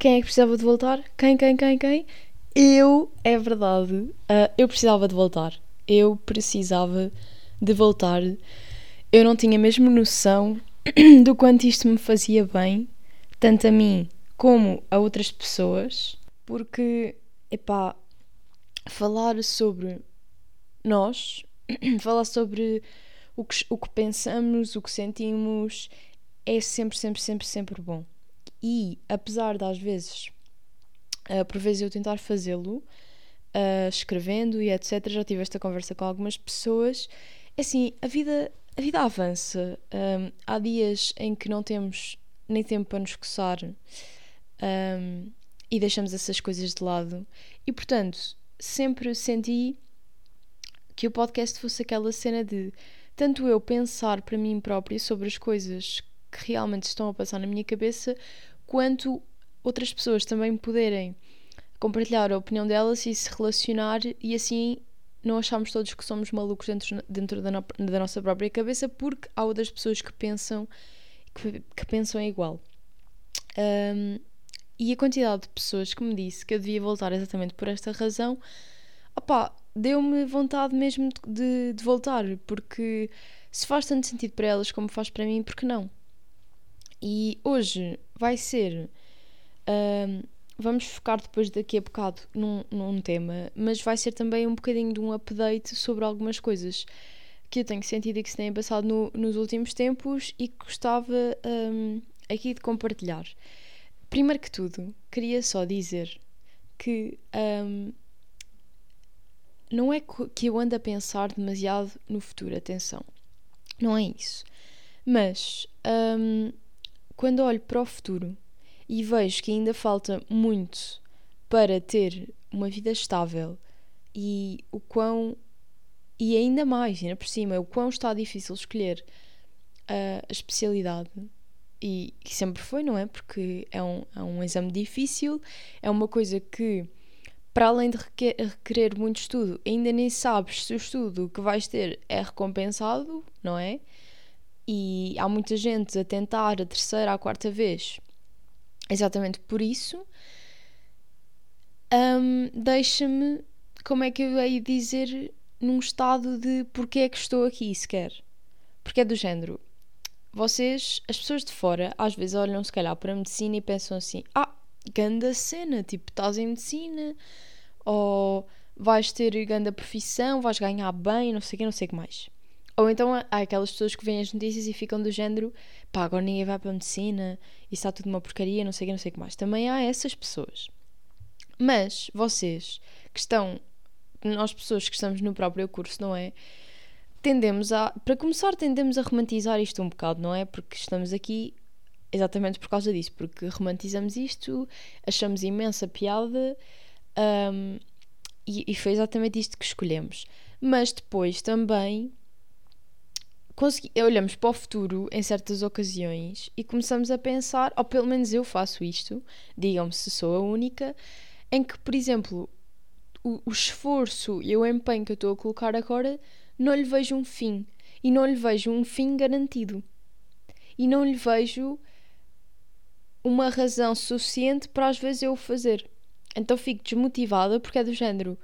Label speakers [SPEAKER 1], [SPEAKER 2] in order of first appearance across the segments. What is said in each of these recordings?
[SPEAKER 1] Quem é que precisava de voltar? Quem, quem, quem, quem? Eu, é verdade. Uh, eu precisava de voltar. Eu precisava de voltar. Eu não tinha mesmo noção do quanto isto me fazia bem, tanto a mim como a outras pessoas, porque, epá, falar sobre nós, falar sobre o que, o que pensamos, o que sentimos, é sempre, sempre, sempre, sempre bom. E apesar de às vezes, uh, por vezes eu tentar fazê-lo, uh, escrevendo e etc., já tive esta conversa com algumas pessoas, é assim, a vida, a vida avança. Um, há dias em que não temos nem tempo para nos coçar um, e deixamos essas coisas de lado. E portanto, sempre senti que o podcast fosse aquela cena de tanto eu pensar para mim própria sobre as coisas que realmente estão a passar na minha cabeça, quanto outras pessoas também poderem compartilhar a opinião delas e se relacionar e assim não achamos todos que somos malucos dentro, dentro da, no, da nossa própria cabeça porque há outras pessoas que pensam que, que pensam igual. Um, e a quantidade de pessoas que me disse que eu devia voltar exatamente por esta razão, opá, deu-me vontade mesmo de, de, voltar, porque se faz tanto sentido para elas como faz para mim, porque não? E hoje vai ser. Um, vamos focar depois daqui a bocado num, num tema, mas vai ser também um bocadinho de um update sobre algumas coisas que eu tenho sentido e que se têm passado no, nos últimos tempos e que gostava um, aqui de compartilhar. Primeiro que tudo, queria só dizer que um, não é que eu ando a pensar demasiado no futuro, atenção, não é isso. Mas um, quando olho para o futuro e vejo que ainda falta muito para ter uma vida estável e o quão e ainda mais, ainda por cima, o quão está difícil escolher a, a especialidade e que sempre foi, não é? Porque é um, é um exame difícil, é uma coisa que, para além de requerer muito estudo, ainda nem sabes se o estudo que vais ter é recompensado, não é? E há muita gente a tentar a terceira, a quarta vez, exatamente por isso. Um, Deixa-me, como é que eu hei dizer, num estado de porque é que estou aqui sequer. Porque é do género. Vocês, as pessoas de fora, às vezes olham se calhar para a medicina e pensam assim: ah, ganda cena, tipo, estás em medicina, ou vais ter ganda profissão, vais ganhar bem, não sei o que, não sei o que mais. Ou então há aquelas pessoas que veem as notícias e ficam do género, pá, agora ninguém vai para a medicina, e está tudo uma porcaria, não sei o que, não sei o que mais. Também há essas pessoas. Mas vocês que estão, nós pessoas que estamos no próprio curso, não é? Tendemos a, para começar, tendemos a romantizar isto um bocado, não é? Porque estamos aqui exatamente por causa disso, porque romantizamos isto, achamos imensa piada um, e, e foi exatamente isto que escolhemos. Mas depois também consegui, olhamos para o futuro em certas ocasiões e começamos a pensar, ou pelo menos eu faço isto, digam-me se sou a única, em que, por exemplo, o, o esforço e o empenho que eu estou a colocar agora não lhe vejo um fim. E não lhe vejo um fim garantido. E não lhe vejo uma razão suficiente para às vezes eu o fazer. Então fico desmotivada porque é do género: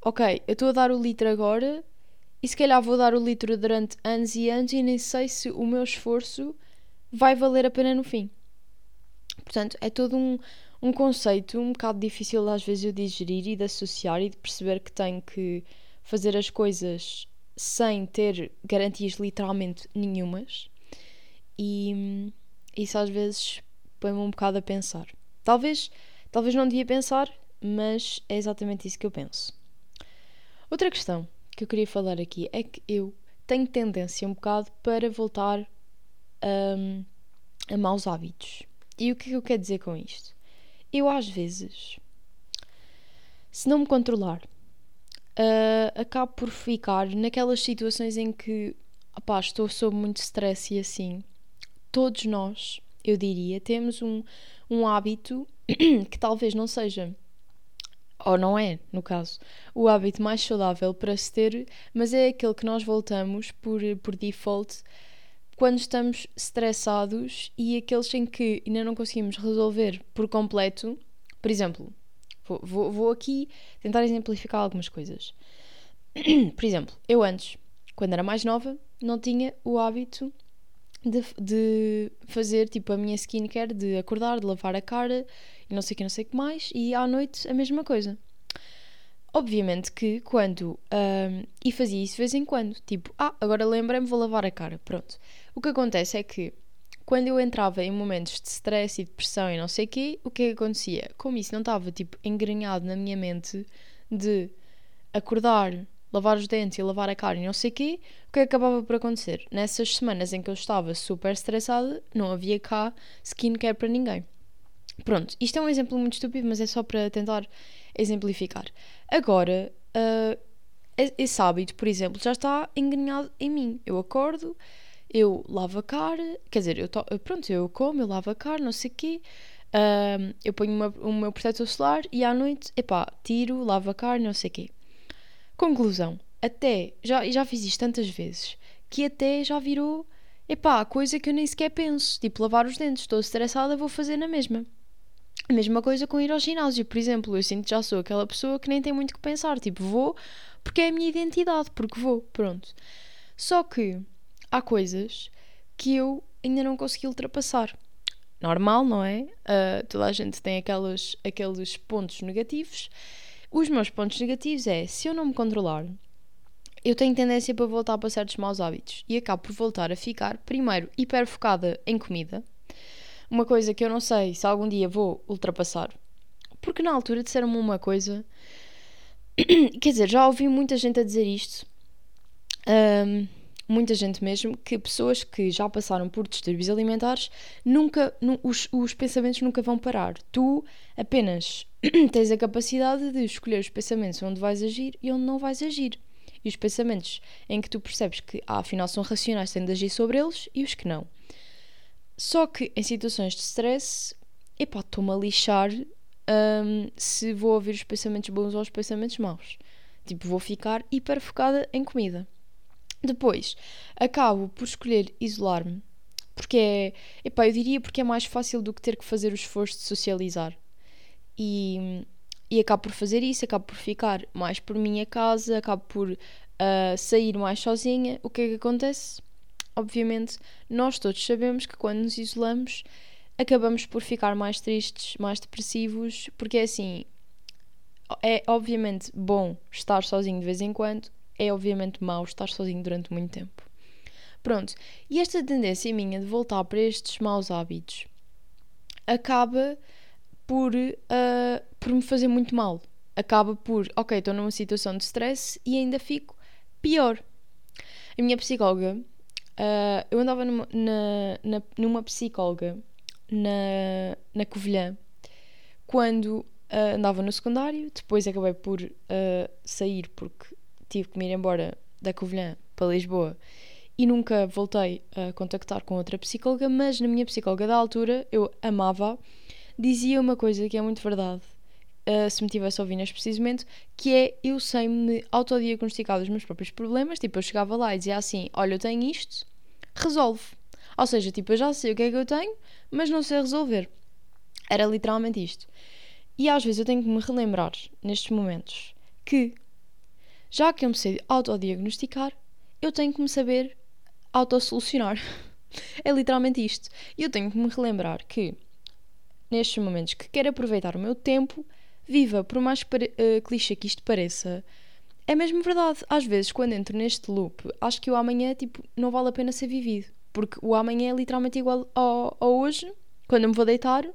[SPEAKER 1] ok, eu estou a dar o litro agora e se calhar vou dar o litro durante anos e anos e nem sei se o meu esforço vai valer a pena no fim. Portanto, é todo um, um conceito um bocado difícil às vezes de digerir e de associar e de perceber que tenho que fazer as coisas sem ter garantias literalmente nenhumas. E isso às vezes põe-me um bocado a pensar. Talvez, talvez não devia pensar, mas é exatamente isso que eu penso. Outra questão que eu queria falar aqui é que eu tenho tendência um bocado para voltar um, a maus hábitos. E o que é que eu quero dizer com isto? Eu, às vezes, se não me controlar, uh, acabo por ficar naquelas situações em que opá, estou sob muito stress e assim. Todos nós, eu diria, temos um, um hábito que talvez não seja ou não é, no caso, o hábito mais saudável para se ter, mas é aquele que nós voltamos por, por default quando estamos estressados e aqueles em que ainda não conseguimos resolver por completo. Por exemplo, vou, vou, vou aqui tentar exemplificar algumas coisas. por exemplo, eu antes, quando era mais nova, não tinha o hábito de, de, fazer tipo a minha skincare, de acordar, de lavar a cara e não sei o que, não sei o que mais, e à noite a mesma coisa. Obviamente que quando. Um, e fazia isso de vez em quando, tipo, ah, agora lembrei-me, vou lavar a cara. Pronto. O que acontece é que quando eu entrava em momentos de stress e depressão e não sei o quê, o que é que acontecia? Como isso não estava tipo engrenhado na minha mente de acordar, lavar os dentes e lavar a cara e não sei o quê, o que acabava por acontecer? Nessas semanas em que eu estava super estressada, não havia cá skincare para ninguém. Pronto, isto é um exemplo muito estúpido, mas é só para tentar exemplificar. Agora, uh, esse hábito, por exemplo, já está engrenhado em mim. Eu acordo, eu lavo a cara, quer dizer, eu to, pronto, eu como, eu lavo a cara, não sei o quê, uh, eu ponho uma, o meu protetor solar e à noite, epá, tiro, lavo a cara, não sei o quê. Conclusão, até, já, já fiz isto tantas vezes, que até já virou, epá, coisa que eu nem sequer penso, tipo lavar os dentes, estou estressada, vou fazer na mesma. A mesma coisa com ir ao ginásio, por exemplo. Eu sinto que já sou aquela pessoa que nem tem muito que pensar. Tipo, vou porque é a minha identidade, porque vou, pronto. Só que há coisas que eu ainda não consegui ultrapassar. Normal, não é? Uh, toda a gente tem aquelas, aqueles pontos negativos. Os meus pontos negativos é se eu não me controlar, eu tenho tendência para voltar para certos maus hábitos e acabo por voltar a ficar, primeiro, hiper focada em comida uma coisa que eu não sei se algum dia vou ultrapassar. Porque na altura disseram-me uma coisa. Quer dizer, já ouvi muita gente a dizer isto. Um, muita gente mesmo, que pessoas que já passaram por distúrbios alimentares, nunca, nu, os, os pensamentos nunca vão parar. Tu apenas tens a capacidade de escolher os pensamentos onde vais agir e onde não vais agir. E os pensamentos em que tu percebes que, ah, afinal, são racionais, tens de agir sobre eles e os que não. Só que em situações de stress, epá, estou-me a lixar um, se vou ouvir os pensamentos bons ou os pensamentos maus. Tipo, vou ficar hiper focada em comida. Depois, acabo por escolher isolar-me, porque é, epá, eu diria porque é mais fácil do que ter que fazer o esforço de socializar. E, e acabo por fazer isso, acabo por ficar mais por minha casa, acabo por uh, sair mais sozinha. O que é que acontece? obviamente, nós todos sabemos que quando nos isolamos acabamos por ficar mais tristes, mais depressivos, porque é assim, é obviamente bom estar sozinho de vez em quando, é obviamente mau estar sozinho durante muito tempo. Pronto, e esta tendência minha de voltar para estes maus hábitos acaba por, uh, por me fazer muito mal. Acaba por, ok, estou numa situação de stress e ainda fico pior. A minha psicóloga Uh, eu andava numa, na, na, numa psicóloga na, na Covilhã quando uh, andava no secundário, depois acabei por sair porque tive que me ir embora da Covilhã para Lisboa e nunca voltei a contactar com outra psicóloga, mas na minha psicóloga da altura eu amava, dizia uma coisa que é muito verdade. Uh, se me tivesse a ouvir neste precisamente, que é eu sei me autodiagnosticar os meus próprios problemas. Tipo, eu chegava lá e dizia assim: Olha, eu tenho isto, resolve. Ou seja, tipo, eu já sei o que é que eu tenho, mas não sei resolver. Era literalmente isto. E às vezes eu tenho que me relembrar, nestes momentos, que já que eu me sei autodiagnosticar, eu tenho que me saber autosolucionar. é literalmente isto. E eu tenho que me relembrar que, nestes momentos que quero aproveitar o meu tempo, viva, por mais uh, clichê que isto pareça, é mesmo verdade. Às vezes, quando entro neste loop, acho que o amanhã tipo, não vale a pena ser vivido. Porque o amanhã é literalmente igual ao, ao hoje, quando eu me vou deitar,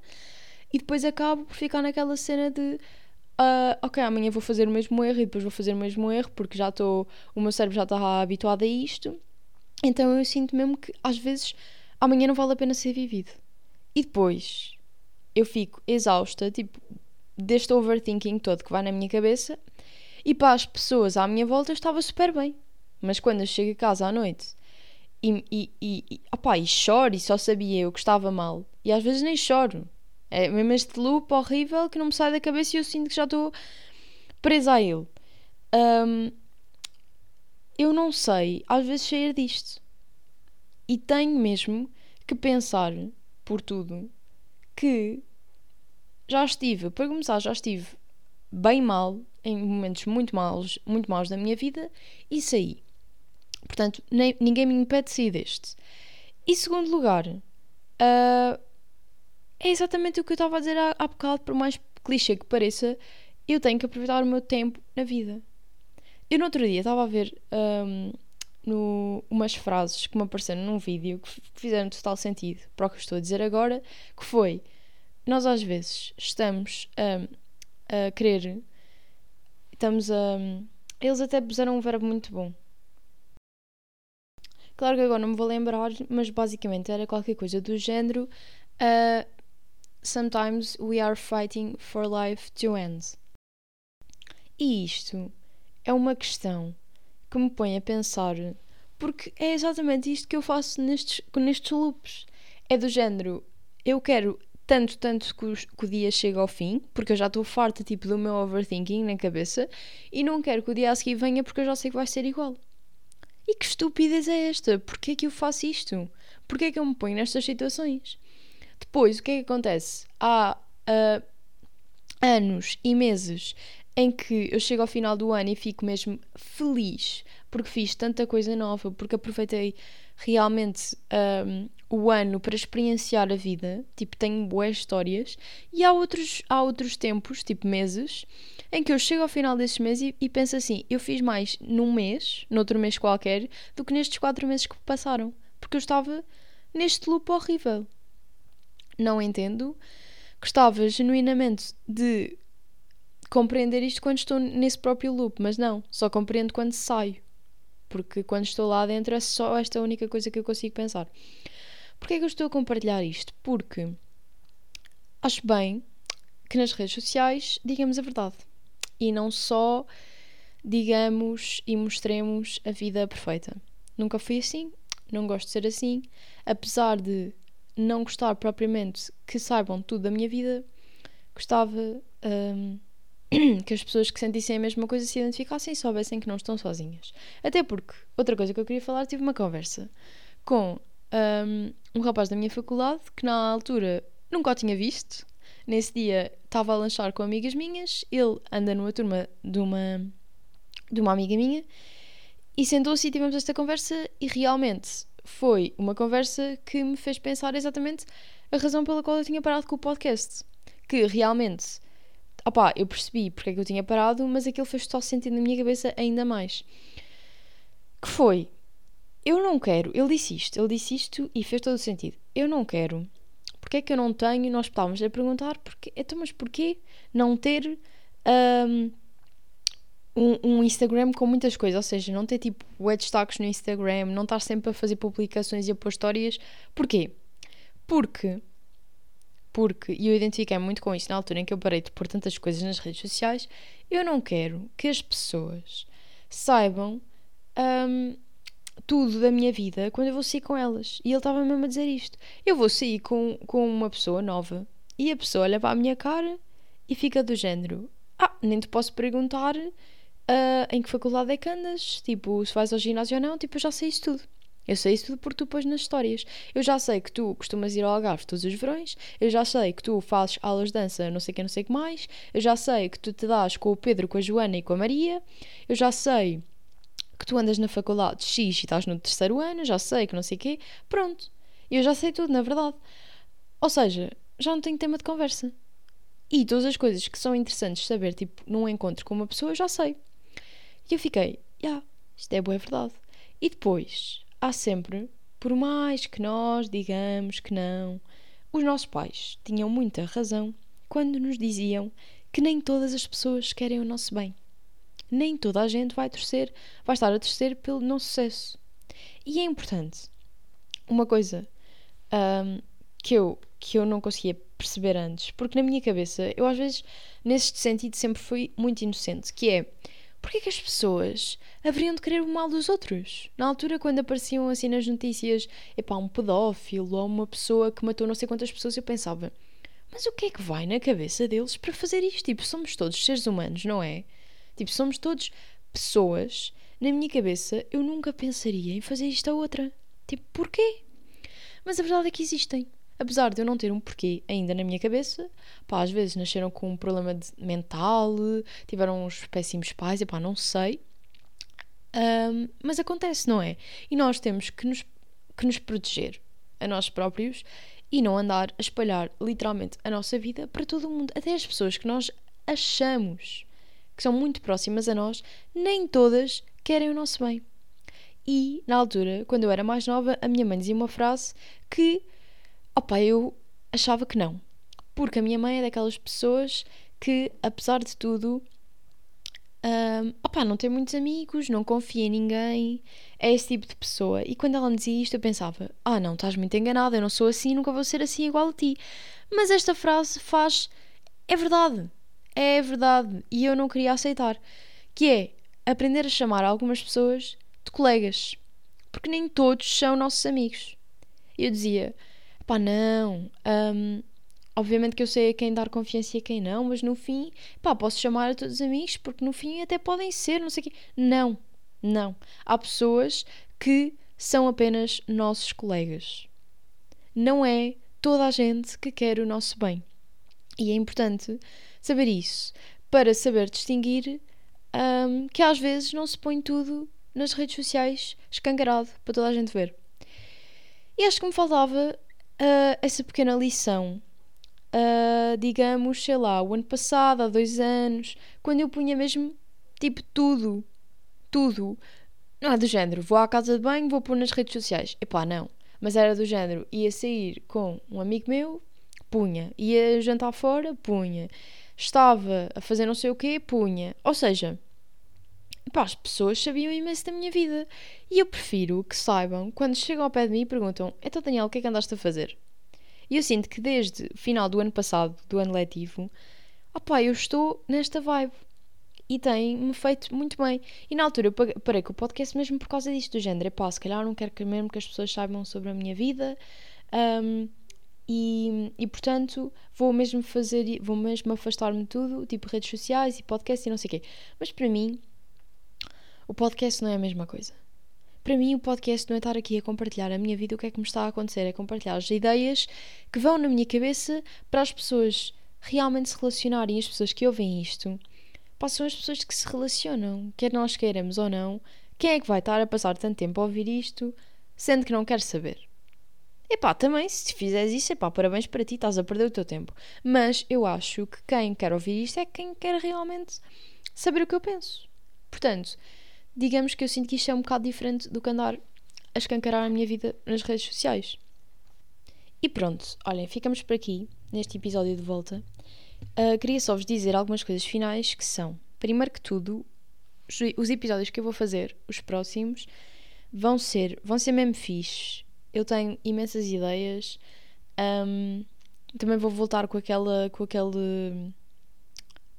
[SPEAKER 1] e depois acabo por ficar naquela cena de uh, ok, amanhã vou fazer o mesmo erro e depois vou fazer o mesmo erro porque já estou. O meu cérebro já está habituado a isto. Então eu sinto mesmo que às vezes amanhã não vale a pena ser vivido. E depois eu fico exausta, tipo, deste overthinking todo que vai na minha cabeça e para as pessoas à minha volta eu estava super bem. Mas quando eu chego a casa à noite e, e, e, e, opa, e choro e só sabia eu que estava mal, e às vezes nem choro. É mesmo este loop horrível que não me sai da cabeça e eu sinto que já estou presa a ele. Um, eu não sei, às vezes, sair disto. E tenho mesmo que pensar por tudo que já estive, para começar, já estive bem mal, em momentos muito maus, muito maus da minha vida, e saí. Portanto, nem, ninguém me impede de sair deste. E segundo lugar, uh, é exatamente o que eu estava a dizer há, há bocado, por mais clichê que pareça, eu tenho que aproveitar o meu tempo na vida. Eu no outro dia estava a ver um, no, umas frases que me apareceram num vídeo que fizeram total sentido para o que estou a dizer agora, que foi nós às vezes estamos a, a querer, estamos a. Eles até puseram um verbo muito bom. Claro que agora não me vou lembrar, mas basicamente era qualquer coisa do género. Uh, Sometimes we are fighting for life to end. E isto é uma questão que me põe a pensar, porque é exatamente isto que eu faço nestes, nestes loops. É do género, eu quero tanto, tanto que, os, que o dia chegue ao fim, porque eu já estou farta tipo do meu overthinking na cabeça, e não quero que o dia a seguir venha porque eu já sei que vai ser igual. E que estupidez é esta? Porquê é que eu faço isto? Porquê é que eu me ponho nestas situações? Depois, o que é que acontece? Há uh, anos e meses em que eu chego ao final do ano e fico mesmo feliz porque fiz tanta coisa nova, porque aproveitei realmente um, o ano para experienciar a vida, tipo, tenho boas histórias, e há outros, há outros tempos, tipo meses, em que eu chego ao final desses meses e, e penso assim: eu fiz mais num mês, noutro mês qualquer, do que nestes quatro meses que passaram, porque eu estava neste loop horrível. Não entendo. Gostava genuinamente de compreender isto quando estou nesse próprio loop, mas não, só compreendo quando saio. Porque quando estou lá dentro é só esta única coisa que eu consigo pensar. Porquê é que eu estou a compartilhar isto? Porque acho bem que nas redes sociais digamos a verdade. E não só digamos e mostremos a vida perfeita. Nunca fui assim, não gosto de ser assim. Apesar de não gostar propriamente que saibam tudo da minha vida, gostava. Um, que as pessoas que sentissem a mesma coisa se identificassem e soubessem que não estão sozinhas. Até porque, outra coisa que eu queria falar, tive uma conversa com um, um rapaz da minha faculdade que na altura nunca o tinha visto. Nesse dia estava a lanchar com amigas minhas, ele anda numa turma de uma, de uma amiga minha e sentou-se e tivemos esta conversa e realmente foi uma conversa que me fez pensar exatamente a razão pela qual eu tinha parado com o podcast. Que realmente opá, eu percebi porque é que eu tinha parado, mas aquilo fez só sentido na minha cabeça ainda mais. Que foi, eu não quero, ele disse isto, ele disse isto e fez todo o sentido. Eu não quero, porque é que eu não tenho, nós estávamos a perguntar, porque, então, mas porquê não ter um, um, um, Instagram com muitas coisas, ou seja, não ter tipo web destaques no Instagram, não estar sempre a fazer publicações e a pôr histórias, porquê? Porque porque, e eu identifiquei muito com isso na altura em que eu parei de pôr tantas coisas nas redes sociais, eu não quero que as pessoas saibam um, tudo da minha vida quando eu vou sair com elas. E ele estava mesmo a dizer isto. Eu vou sair com, com uma pessoa nova e a pessoa olha para a minha cara e fica do género: Ah, nem te posso perguntar uh, em que faculdade é que andas, tipo, se vais ao ginásio ou não, tipo, eu já sei isso tudo. Eu sei isso tudo porque tu pões nas histórias. Eu já sei que tu costumas ir ao Algarve todos os verões. Eu já sei que tu fazes aulas de dança, não sei que, não sei que mais. Eu já sei que tu te dás com o Pedro, com a Joana e com a Maria. Eu já sei que tu andas na faculdade X e estás no terceiro ano. Já sei que não sei quê. Pronto. Eu já sei tudo, na verdade. Ou seja, já não tenho tema de conversa. E todas as coisas que são interessantes saber, tipo, num encontro com uma pessoa, eu já sei. E eu fiquei, já, yeah, isto é boa verdade. E depois, há sempre, por mais que nós digamos que não, os nossos pais tinham muita razão quando nos diziam que nem todas as pessoas querem o nosso bem. Nem toda a gente vai torcer, vai estar a torcer pelo nosso sucesso. E é importante. Uma coisa um, que, eu, que eu não conseguia perceber antes, porque na minha cabeça, eu às vezes, nesse sentido, sempre fui muito inocente, que é Porquê que as pessoas haveriam de querer o mal dos outros? Na altura, quando apareciam assim nas notícias, epá, um pedófilo ou uma pessoa que matou não sei quantas pessoas, eu pensava, mas o que é que vai na cabeça deles para fazer isto? Tipo, somos todos seres humanos, não é? Tipo, somos todos pessoas. Na minha cabeça, eu nunca pensaria em fazer isto a outra. Tipo, porquê? Mas a verdade é que existem. Apesar de eu não ter um porquê ainda na minha cabeça, pá, às vezes nasceram com um problema mental, tiveram uns péssimos pais, e pá, não sei. Um, mas acontece, não é? E nós temos que nos, que nos proteger a nós próprios e não andar a espalhar literalmente a nossa vida para todo o mundo. Até as pessoas que nós achamos que são muito próximas a nós, nem todas querem o nosso bem. E, na altura, quando eu era mais nova, a minha mãe dizia uma frase que, opa, eu achava que não. Porque a minha mãe é daquelas pessoas que, apesar de tudo, um, opa, não tem muitos amigos, não confia em ninguém, é esse tipo de pessoa. E quando ela me dizia isto, eu pensava: ah, não, estás muito enganada, eu não sou assim, nunca vou ser assim igual a ti. Mas esta frase faz. É verdade, é verdade, e eu não queria aceitar. Que é aprender a chamar algumas pessoas de colegas, porque nem todos são nossos amigos. Eu dizia: pá, não, um, Obviamente que eu sei a quem dar confiança e a quem não, mas no fim, pá, posso chamar a todos os amigos, porque no fim até podem ser, não sei o quê. Não, não. Há pessoas que são apenas nossos colegas. Não é toda a gente que quer o nosso bem. E é importante saber isso para saber distinguir um, que às vezes não se põe tudo nas redes sociais escancarado para toda a gente ver. E acho que me faltava uh, essa pequena lição uh, digamos, sei lá, o ano passado, há dois anos, quando eu punha mesmo, tipo, tudo, tudo. Não é do género, vou à casa de banho, vou pôr nas redes sociais. Epá, não. Mas era do género, ia sair com um amigo meu, punha. Ia jantar fora, punha. Estava a fazer não sei o quê, punha. Ou seja, epá, as pessoas sabiam imenso da minha vida. E eu prefiro que saibam, quando chegam ao pé de mim e perguntam: Então, Daniel, o que é que andaste a fazer? E eu sinto que desde o final do ano passado, do ano letivo, opá, eu estou nesta vibe. E tem-me feito muito bem. E na altura eu parei com o podcast mesmo por causa disto, do género. Epá, se calhar não quero que mesmo que as pessoas saibam sobre a minha vida. Um, e, e portanto vou mesmo fazer, vou mesmo afastar-me de tudo, tipo redes sociais e podcast e não sei o quê. Mas para mim, o podcast não é a mesma coisa. Para mim, o podcast não é estar aqui a compartilhar a minha vida, o que é que me está a acontecer, é compartilhar as ideias que vão na minha cabeça para as pessoas realmente se relacionarem. As pessoas que ouvem isto passam as pessoas que se relacionam, quer nós queiramos ou não. Quem é que vai estar a passar tanto tempo a ouvir isto, sendo que não quer saber? Epá, também, se fizeres isso, epá, parabéns para ti, estás a perder o teu tempo. Mas eu acho que quem quer ouvir isto é quem quer realmente saber o que eu penso. Portanto, digamos que eu sinto que isto é um bocado diferente do que andar a escancarar a minha vida nas redes sociais. E pronto, olhem, ficamos por aqui neste episódio de volta. Uh, queria só vos dizer algumas coisas finais que são, primeiro que tudo, os episódios que eu vou fazer, os próximos, vão ser, vão ser mesmo fixes. Eu tenho imensas ideias. Um, também vou voltar com aquela, com aquele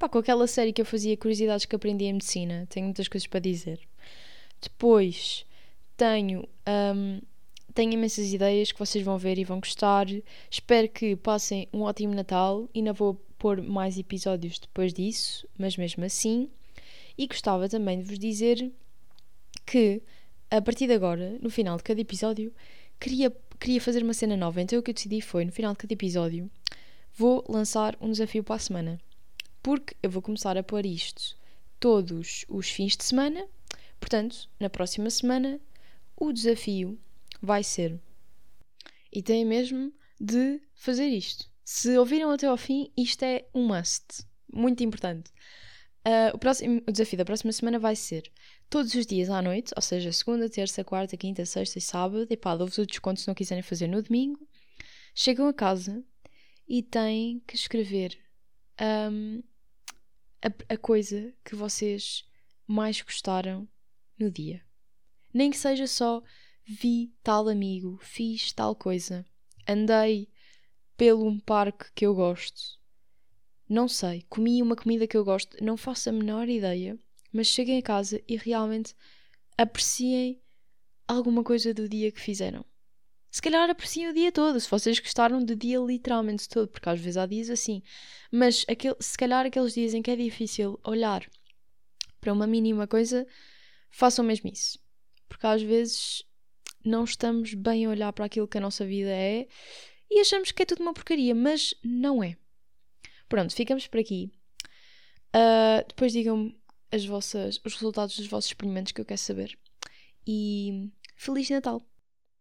[SPEAKER 1] Pá, com aquela série que eu fazia Curiosidades que aprendi em Medicina, tenho muitas coisas para dizer. Depois tenho, um, tenho imensas ideias que vocês vão ver e vão gostar. Espero que passem um ótimo Natal. Ainda vou pôr mais episódios depois disso, mas mesmo assim. E gostava também de vos dizer que a partir de agora, no final de cada episódio, queria, queria fazer uma cena nova. Então o que eu decidi foi, no final de cada episódio, vou lançar um desafio para a semana porque eu vou começar a pôr isto todos os fins de semana. Portanto, na próxima semana, o desafio vai ser. E tem mesmo de fazer isto. Se ouviram até ao fim, isto é um must. Muito importante. Uh, o, próximo, o desafio da próxima semana vai ser todos os dias à noite, ou seja, segunda, terça, quarta, quinta, sexta e sábado. E pá, dou-vos o desconto se não quiserem fazer no domingo. Chegam a casa e têm que escrever um, a, a coisa que vocês mais gostaram no dia. Nem que seja só vi tal amigo, fiz tal coisa, andei pelo um parque que eu gosto. Não sei, comi uma comida que eu gosto, não faço a menor ideia, mas cheguem a casa e realmente apreciem alguma coisa do dia que fizeram se calhar apreciem o dia todo, se vocês gostaram do dia literalmente todo, porque às vezes há dias assim. Mas aquele, se calhar aqueles dias em que é difícil olhar para uma mínima coisa, façam mesmo isso. Porque às vezes não estamos bem a olhar para aquilo que a nossa vida é e achamos que é tudo uma porcaria, mas não é. Pronto, ficamos por aqui. Uh, depois digam-me as vossas, os resultados dos vossos experimentos que eu quero saber. E Feliz Natal!